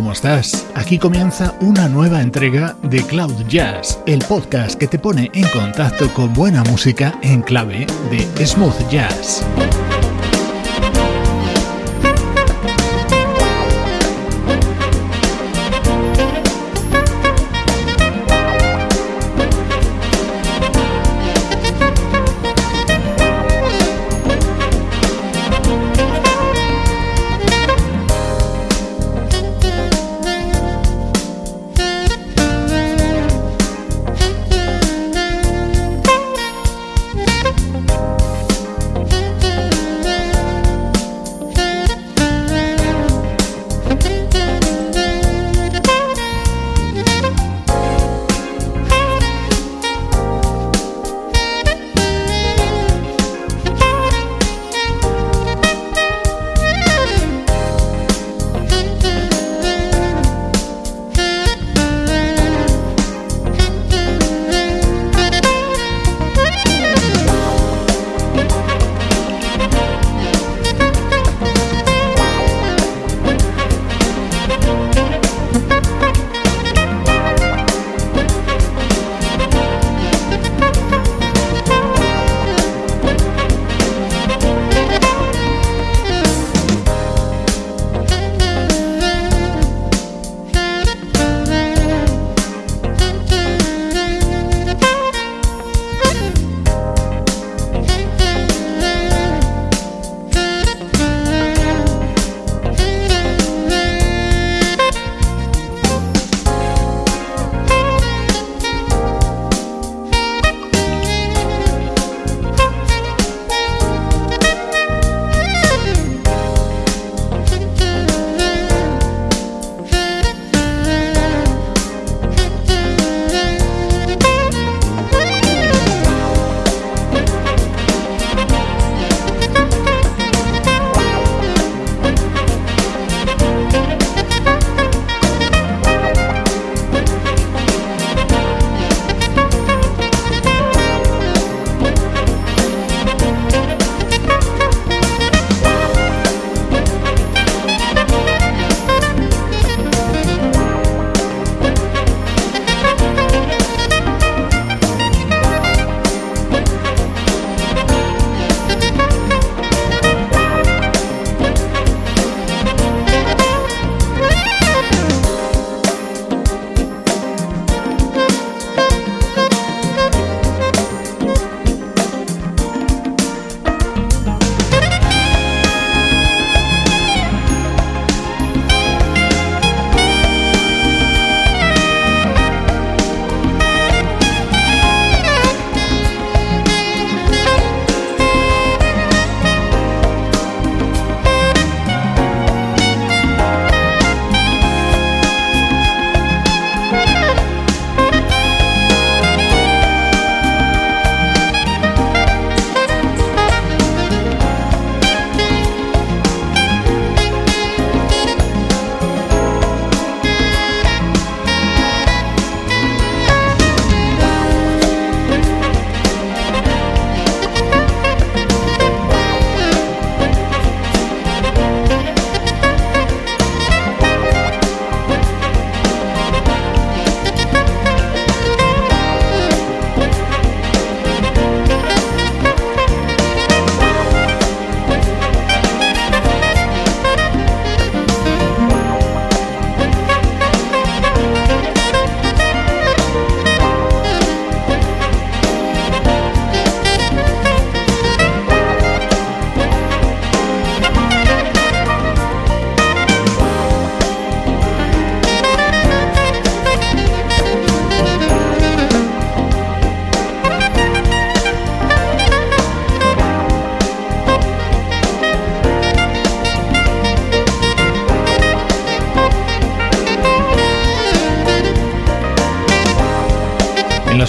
¿Cómo estás? Aquí comienza una nueva entrega de Cloud Jazz, el podcast que te pone en contacto con buena música en clave de smooth jazz.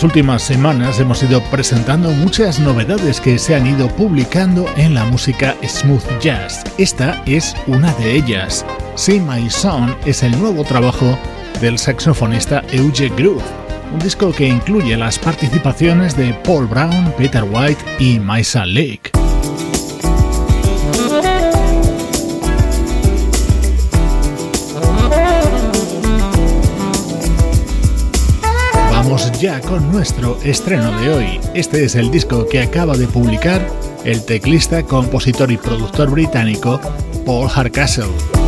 Las últimas semanas hemos ido presentando muchas novedades que se han ido publicando en la música smooth jazz. Esta es una de ellas. See My Son es el nuevo trabajo del saxofonista Euge Groove, un disco que incluye las participaciones de Paul Brown, Peter White y Maisa Lake. Ya con nuestro estreno de hoy. Este es el disco que acaba de publicar el teclista, compositor y productor británico Paul Hardcastle.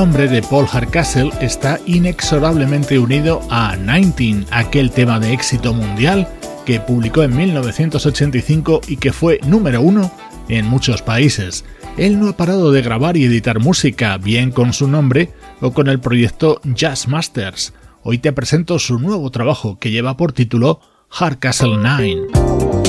Nombre de Paul Hardcastle está inexorablemente unido a 19, aquel tema de éxito mundial que publicó en 1985 y que fue número uno en muchos países. Él no ha parado de grabar y editar música, bien con su nombre o con el proyecto Jazz Masters. Hoy te presento su nuevo trabajo que lleva por título Hardcastle 9.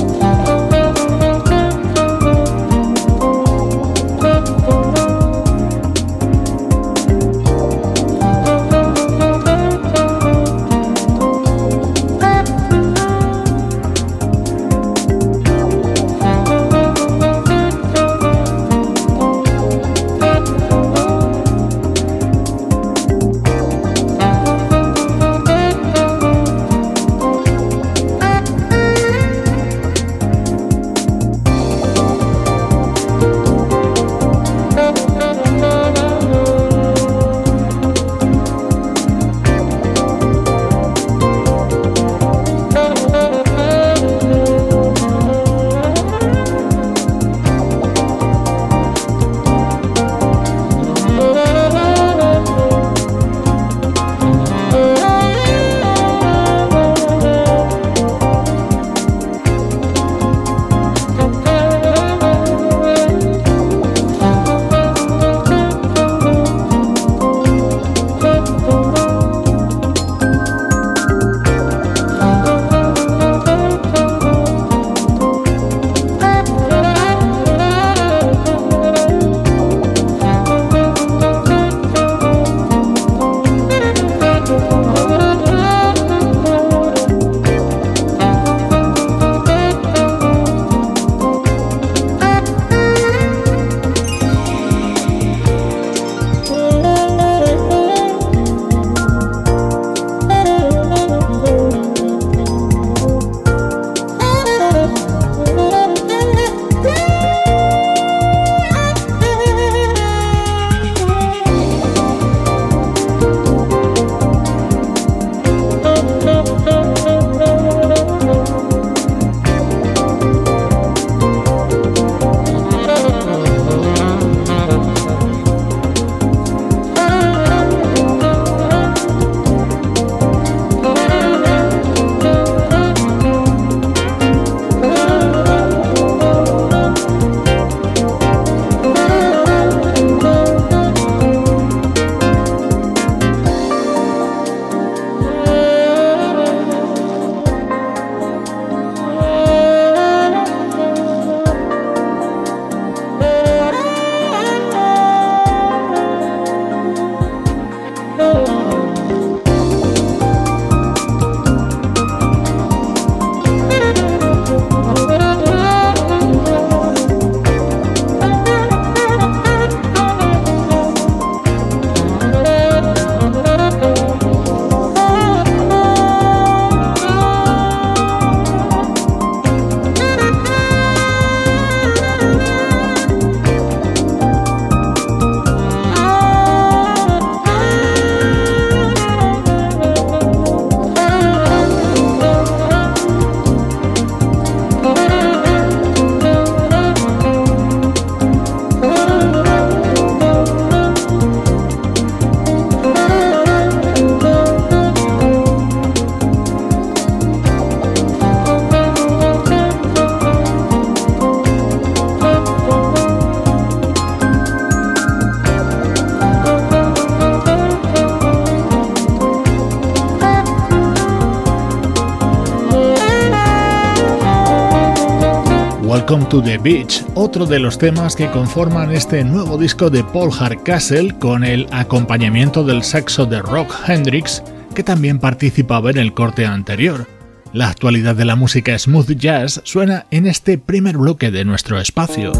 To the Beach, otro de los temas que conforman este nuevo disco de Paul Hardcastle con el acompañamiento del saxo de Rock Hendrix, que también participaba en el corte anterior. La actualidad de la música smooth jazz suena en este primer bloque de nuestro espacio.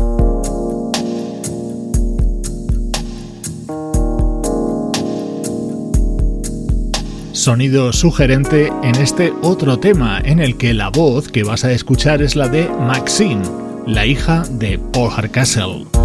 sonido sugerente en este otro tema en el que la voz que vas a escuchar es la de Maxine, la hija de Paul Hardcastle.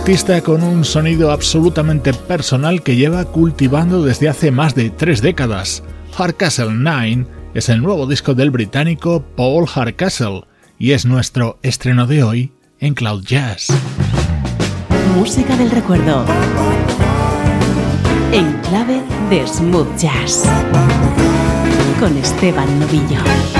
Artista con un sonido absolutamente personal que lleva cultivando desde hace más de tres décadas. Hardcastle 9 es el nuevo disco del británico Paul Hardcastle y es nuestro estreno de hoy en Cloud Jazz. música del recuerdo. En clave de smooth jazz. Con Esteban Novillo.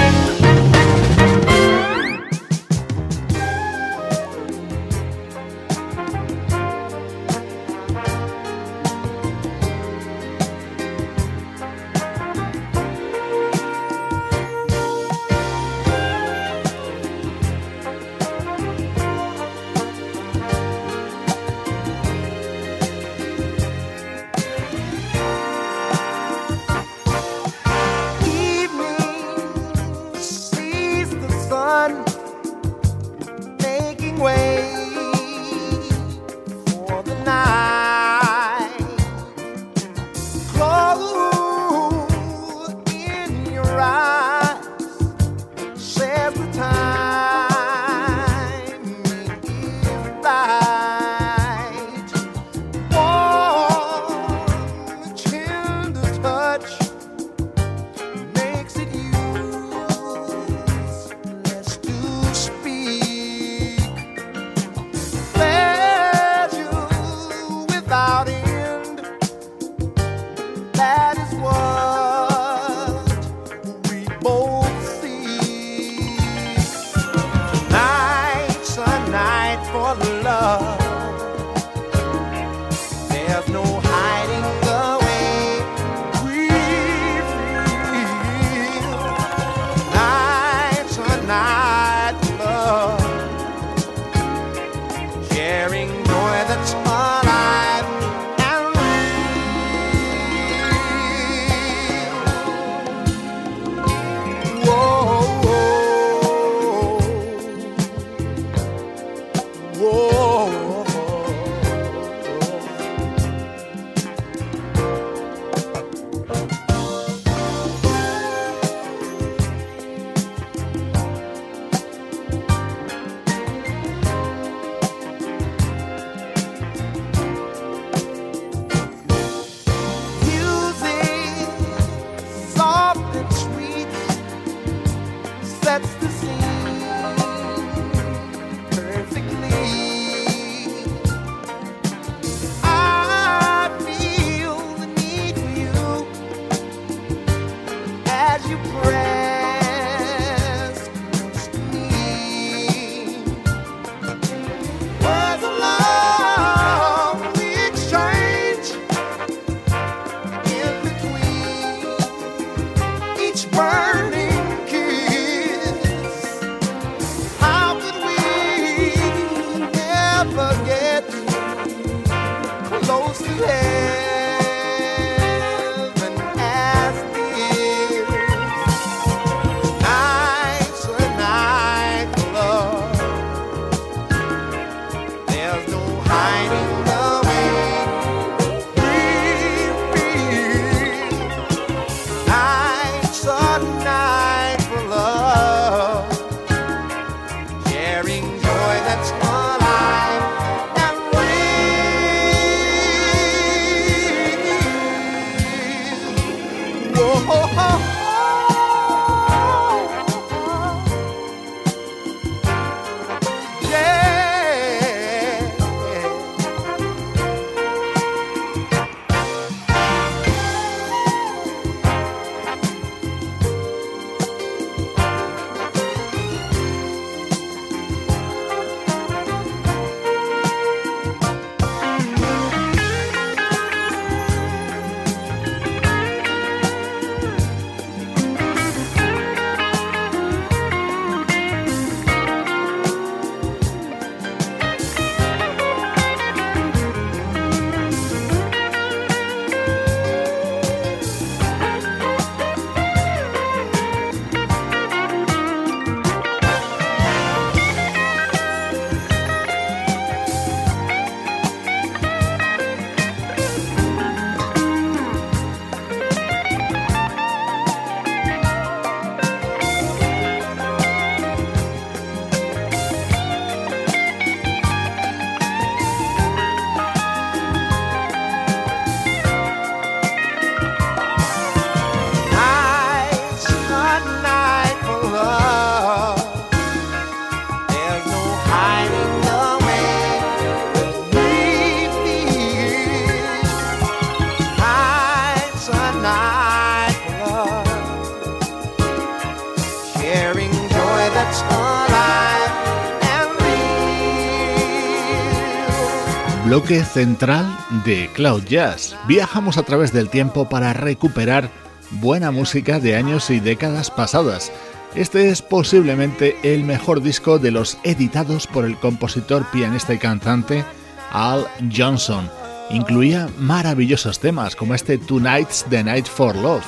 Central de Cloud Jazz. Viajamos a través del tiempo para recuperar buena música de años y décadas pasadas. Este es posiblemente el mejor disco de los editados por el compositor, pianista y cantante Al Johnson. Incluía maravillosos temas como este Tonight's the Night for Love,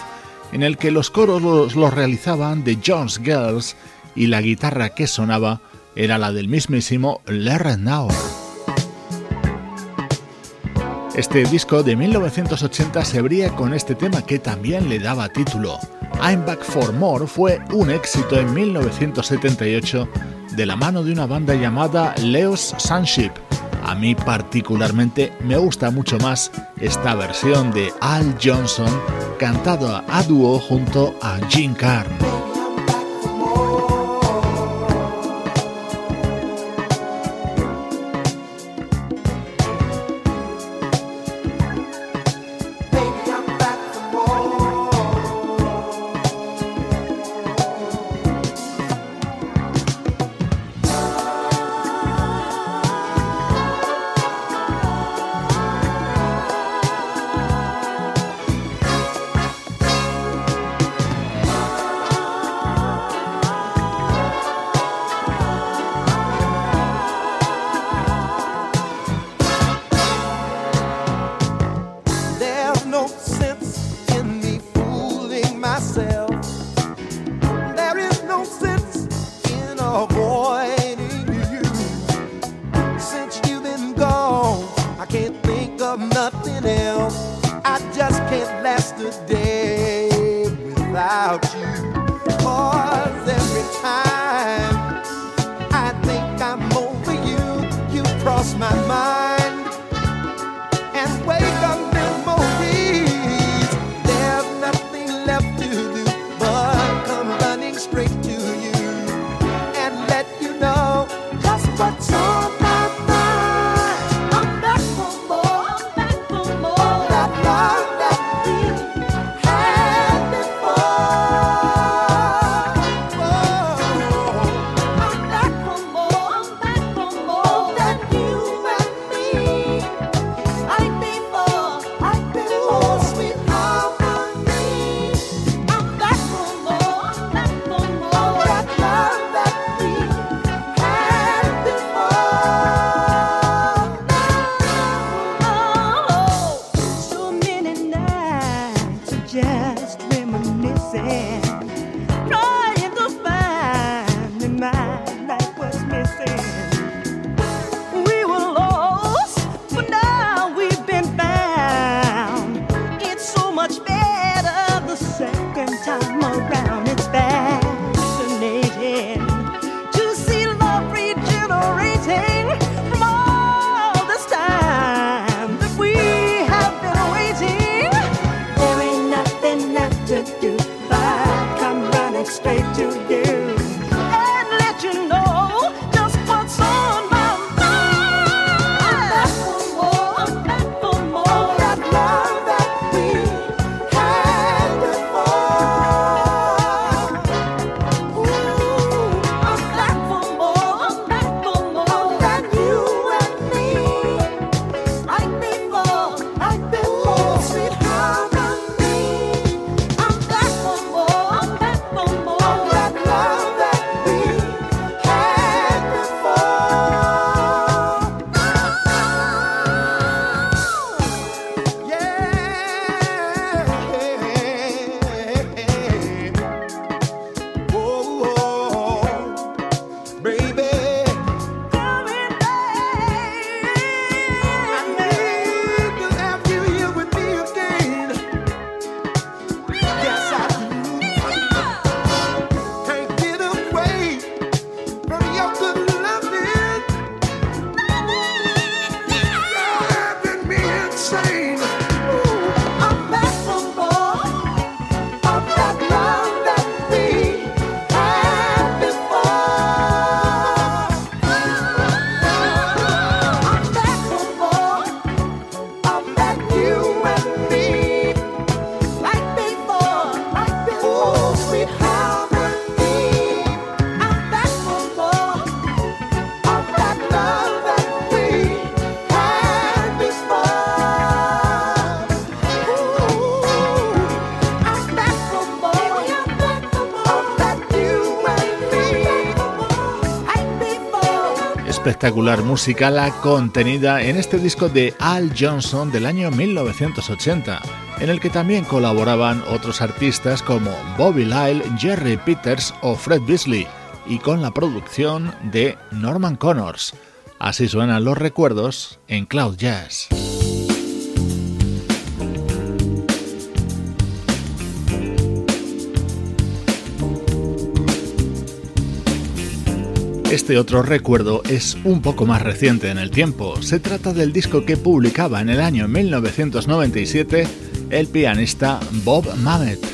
en el que los coros los, realizaban The Jones Girls y la guitarra que sonaba era la del mismísimo Larry Nauer. Este disco de 1980 se abría con este tema que también le daba título. I'm Back for More fue un éxito en 1978 de la mano de una banda llamada Leo's Sunship. A mí particularmente me gusta mucho más esta versión de Al Johnson cantada a dúo junto a Jim Carn. Espectacular música contenida en este disco de Al Johnson del año 1980, en el que también colaboraban otros artistas como Bobby Lyle, Jerry Peters o Fred Beasley, y con la producción de Norman Connors. Así suenan los recuerdos en Cloud Jazz. Este otro recuerdo es un poco más reciente en el tiempo. Se trata del disco que publicaba en el año 1997 el pianista Bob Mamet.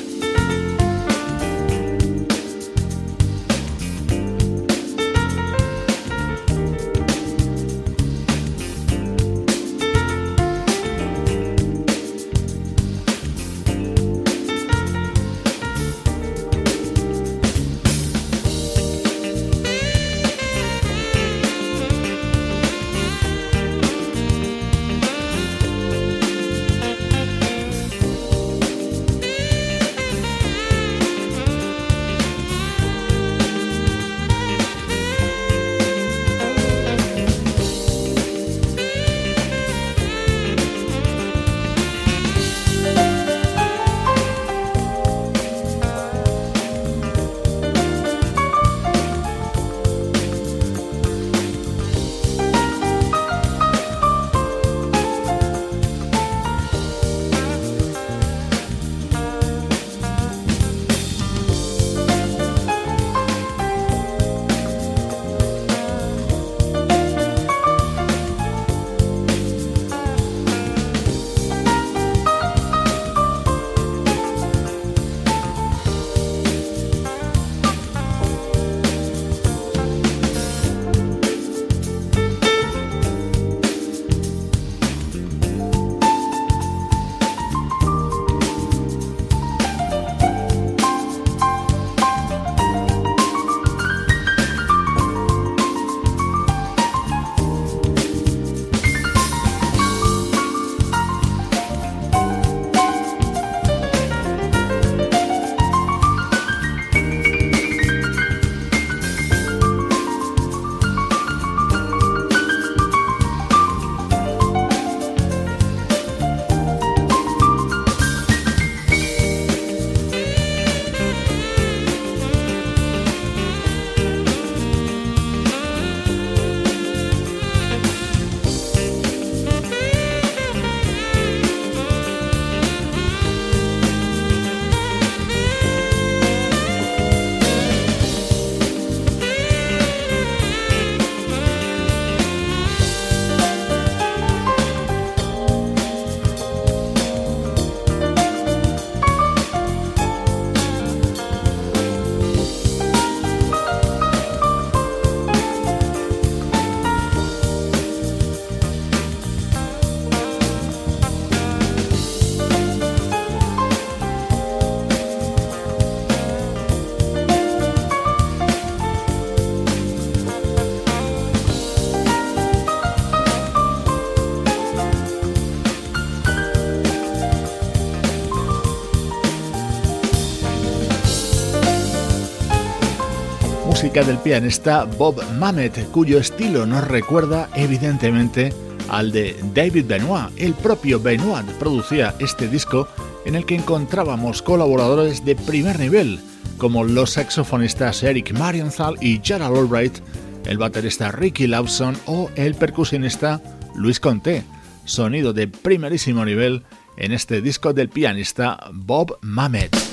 Del pianista Bob Mamet, cuyo estilo nos recuerda evidentemente al de David Benoit. El propio Benoit producía este disco en el que encontrábamos colaboradores de primer nivel, como los saxofonistas Eric Marienthal y Gerald Albright, el baterista Ricky Lawson o el percusionista Luis Conté. Sonido de primerísimo nivel en este disco del pianista Bob Mamet.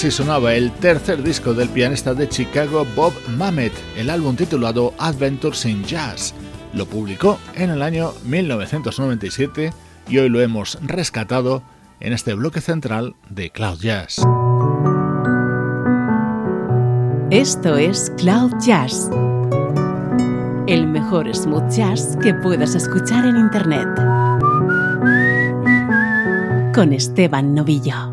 Así sonaba el tercer disco del pianista de Chicago Bob Mamet, el álbum titulado Adventures in Jazz. Lo publicó en el año 1997 y hoy lo hemos rescatado en este bloque central de Cloud Jazz. Esto es Cloud Jazz, el mejor smooth jazz que puedas escuchar en Internet. Con Esteban Novillo.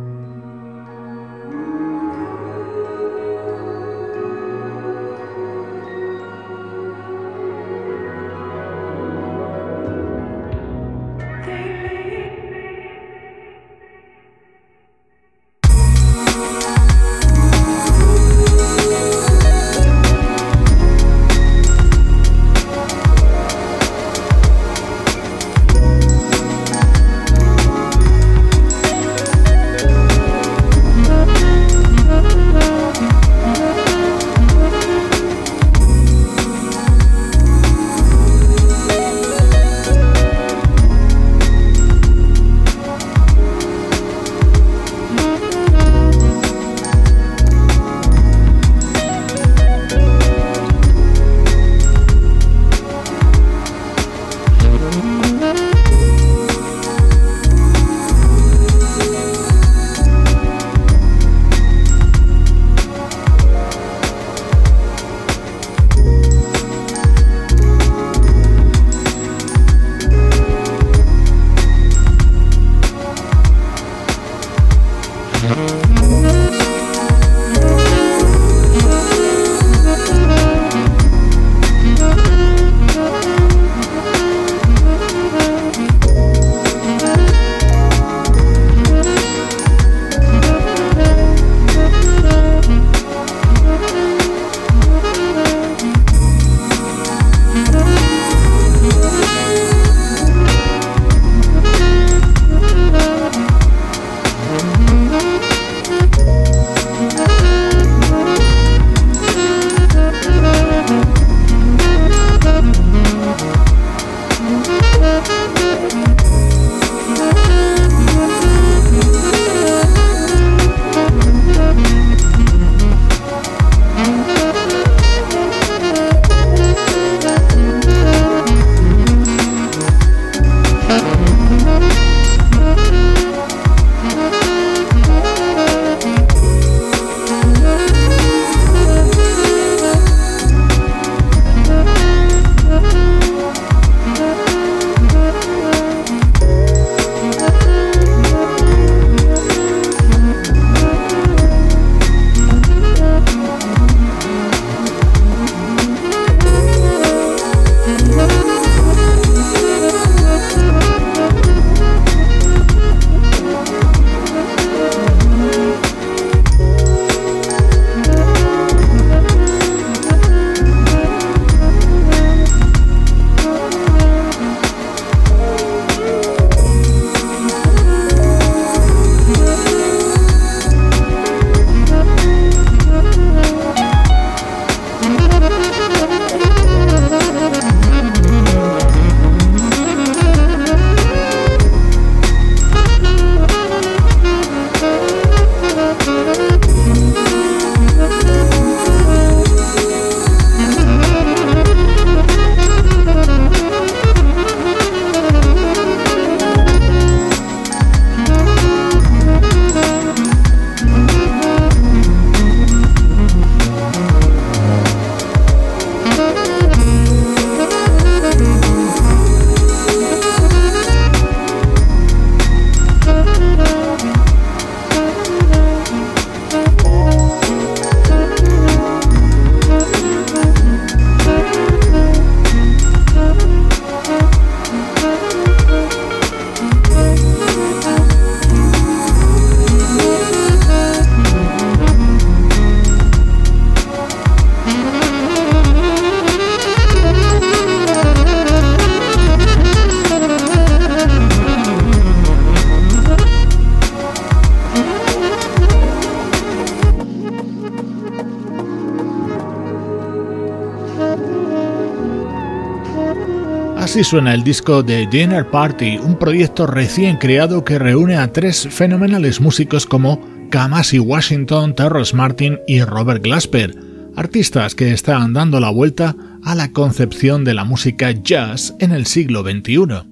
Así suena el disco de Dinner Party, un proyecto recién creado que reúne a tres fenomenales músicos como Kamasi Washington, Terrence Martin y Robert Glasper, artistas que están dando la vuelta a la concepción de la música jazz en el siglo XXI.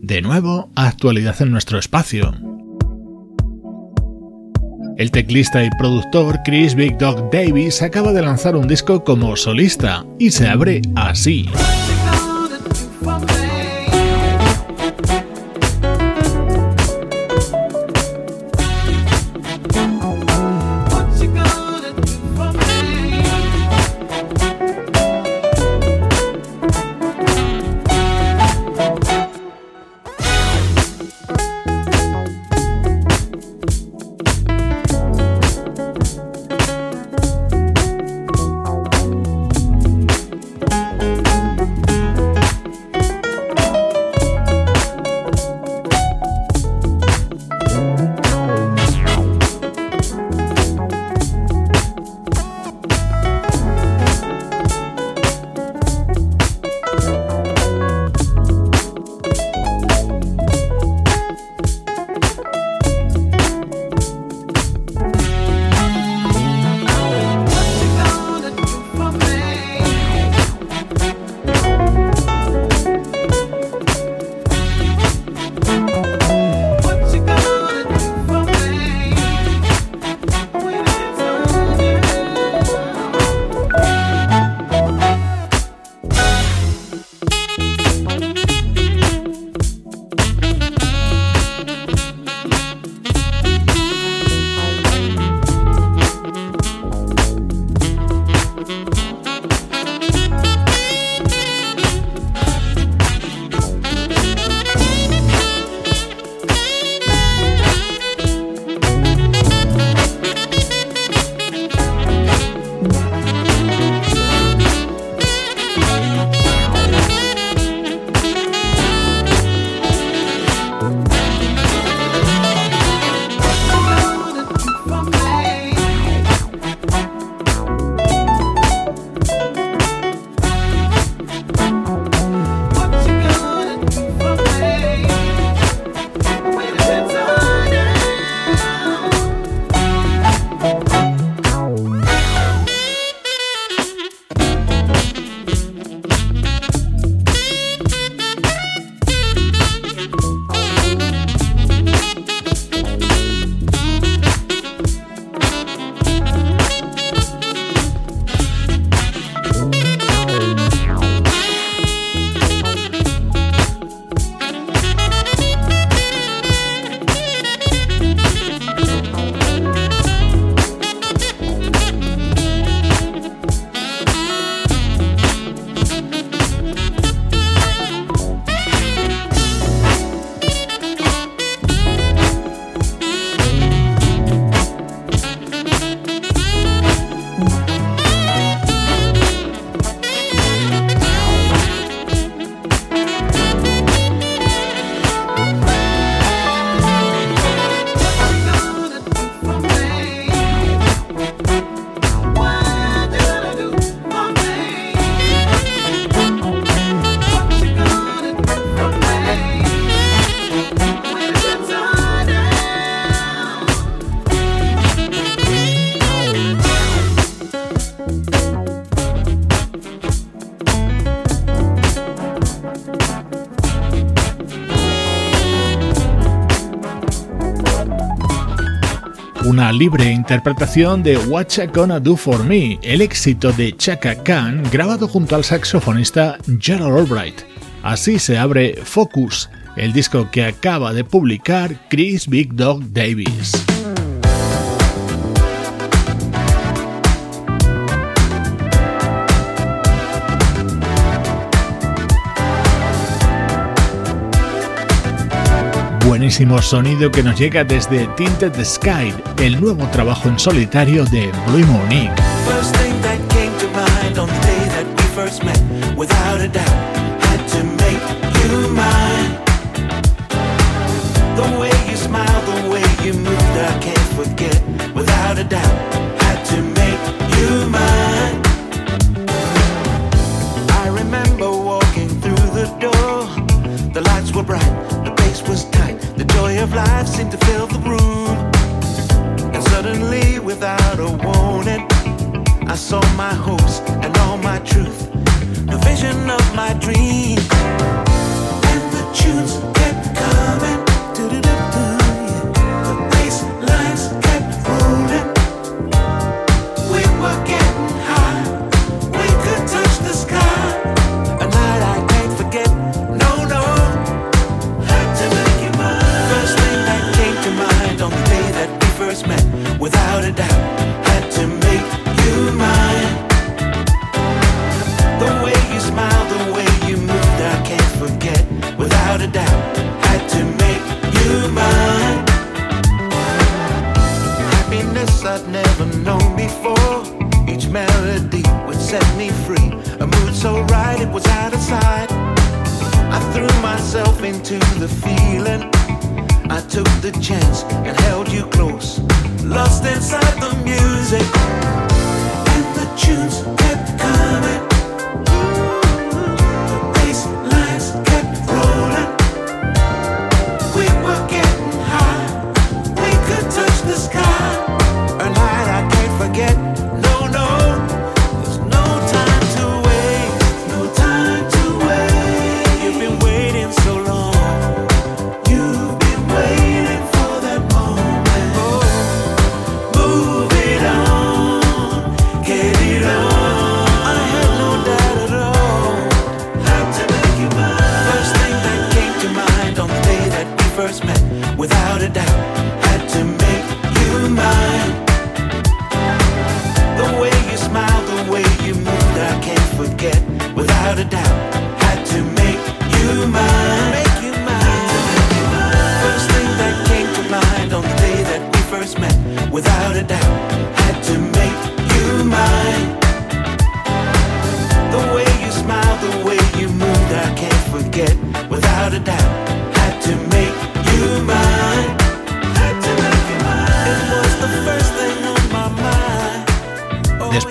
De nuevo, actualidad en nuestro espacio. El teclista y productor Chris Big Dog Davis acaba de lanzar un disco como solista y se abre así. Libre interpretación de What You Gonna Do For Me, el éxito de Chaka Khan grabado junto al saxofonista Gerald Albright. Así se abre Focus, el disco que acaba de publicar Chris Big Dog Davis. Buenísimo sonido que nos llega desde Tinted Sky, el nuevo trabajo en solitario de Blue Monique. On the that of life seemed to fill the room. And suddenly, without a warning, I saw my hopes and all my truth, the vision of my dream, and the tunes.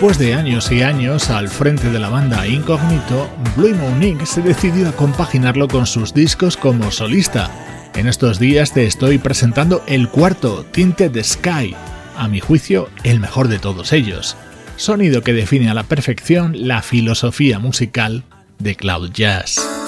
Después de años y años al frente de la banda Incognito, Blue Monique se decidió a compaginarlo con sus discos como solista. En estos días te estoy presentando el cuarto, Tinted Sky, a mi juicio el mejor de todos ellos. Sonido que define a la perfección la filosofía musical de Cloud Jazz.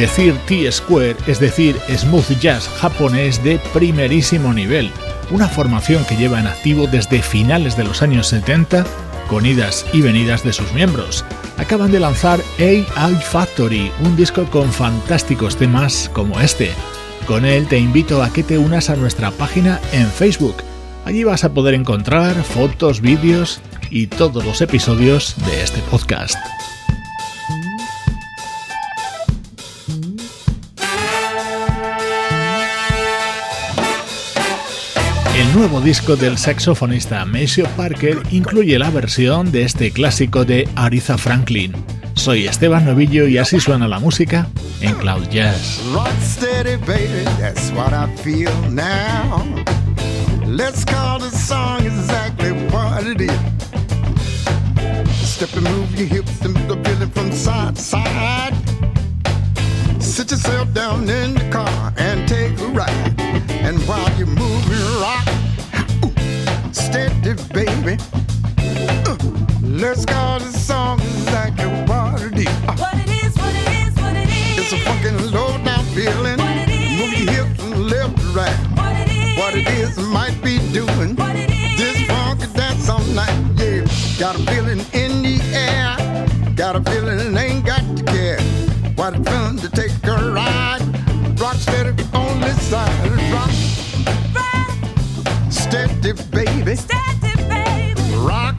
Decir T-Square es decir smooth jazz japonés de primerísimo nivel, una formación que lleva en activo desde finales de los años 70 con idas y venidas de sus miembros. Acaban de lanzar AI Factory, un disco con fantásticos temas como este. Con él te invito a que te unas a nuestra página en Facebook. Allí vas a poder encontrar fotos, vídeos y todos los episodios de este podcast. Nuevo disco del saxofonista Maceo Parker incluye la versión de este clásico de Aretha Franklin. Soy Esteban Novillo y así suena la música en Cloud Jazz. Let's call the song exactly what it is. Step and move your hips and the feeling from side to side. Sit yourself down in the car and take a ride. And while you're moving, rock steady, baby. Uh, let's call the song exactly what it is. Uh, what it is, what it is, what it is. It's a fucking low down feeling. Move your hips from left to right. What it is, what it is might be doing. What it is. This funky dance all night, yeah. Got a feeling in the air. Got a feeling ain't got to care. What a fun to take a ride. Rock steady on this side. Rock it, baby. Start it, baby. Rock